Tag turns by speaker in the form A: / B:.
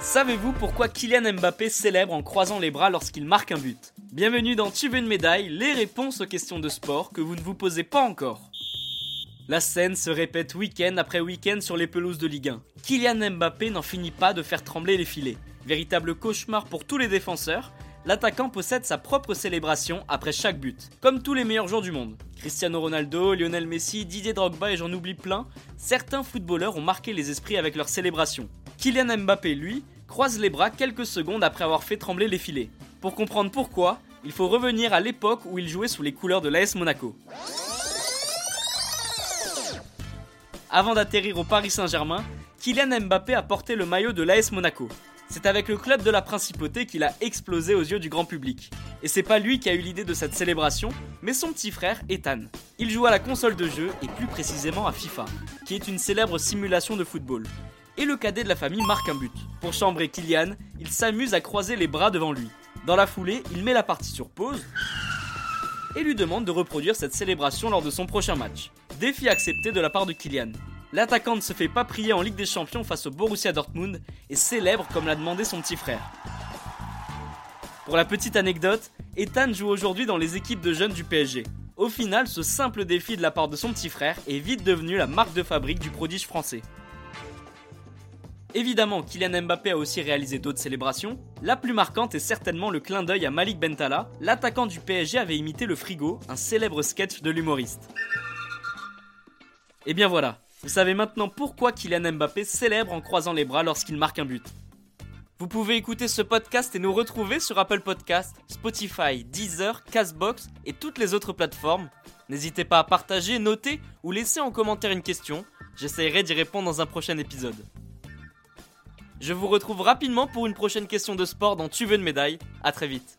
A: Savez-vous pourquoi Kylian Mbappé célèbre en croisant les bras lorsqu'il marque un but Bienvenue dans Tu veux une médaille, les réponses aux questions de sport que vous ne vous posez pas encore. La scène se répète week-end après week-end sur les pelouses de Ligue 1. Kylian Mbappé n'en finit pas de faire trembler les filets. Véritable cauchemar pour tous les défenseurs, l'attaquant possède sa propre célébration après chaque but, comme tous les meilleurs joueurs du monde. Cristiano Ronaldo, Lionel Messi, Didier Drogba et j'en oublie plein, certains footballeurs ont marqué les esprits avec leur célébration. Kylian Mbappé, lui, croise les bras quelques secondes après avoir fait trembler les filets. Pour comprendre pourquoi, il faut revenir à l'époque où il jouait sous les couleurs de l'AS Monaco. Avant d'atterrir au Paris Saint-Germain, Kylian Mbappé a porté le maillot de l'AS Monaco. C'est avec le club de la principauté qu'il a explosé aux yeux du grand public. Et c'est pas lui qui a eu l'idée de cette célébration, mais son petit frère Ethan. Il joue à la console de jeu et plus précisément à FIFA, qui est une célèbre simulation de football et le cadet de la famille marque un but. Pour chambrer Kylian, il s'amuse à croiser les bras devant lui. Dans la foulée, il met la partie sur pause et lui demande de reproduire cette célébration lors de son prochain match. Défi accepté de la part de Kylian. L'attaquant ne se fait pas prier en Ligue des Champions face au Borussia Dortmund et célèbre comme l'a demandé son petit frère. Pour la petite anecdote, Ethan joue aujourd'hui dans les équipes de jeunes du PSG. Au final, ce simple défi de la part de son petit frère est vite devenu la marque de fabrique du prodige français. Évidemment, Kylian Mbappé a aussi réalisé d'autres célébrations. La plus marquante est certainement le clin d'œil à Malik Bentala. L'attaquant du PSG avait imité le frigo, un célèbre sketch de l'humoriste. Et bien voilà, vous savez maintenant pourquoi Kylian Mbappé célèbre en croisant les bras lorsqu'il marque un but. Vous pouvez écouter ce podcast et nous retrouver sur Apple Podcast, Spotify, Deezer, Castbox et toutes les autres plateformes. N'hésitez pas à partager, noter ou laisser en commentaire une question. J'essaierai d'y répondre dans un prochain épisode. Je vous retrouve rapidement pour une prochaine question de sport dans Tu veux une médaille. À très vite.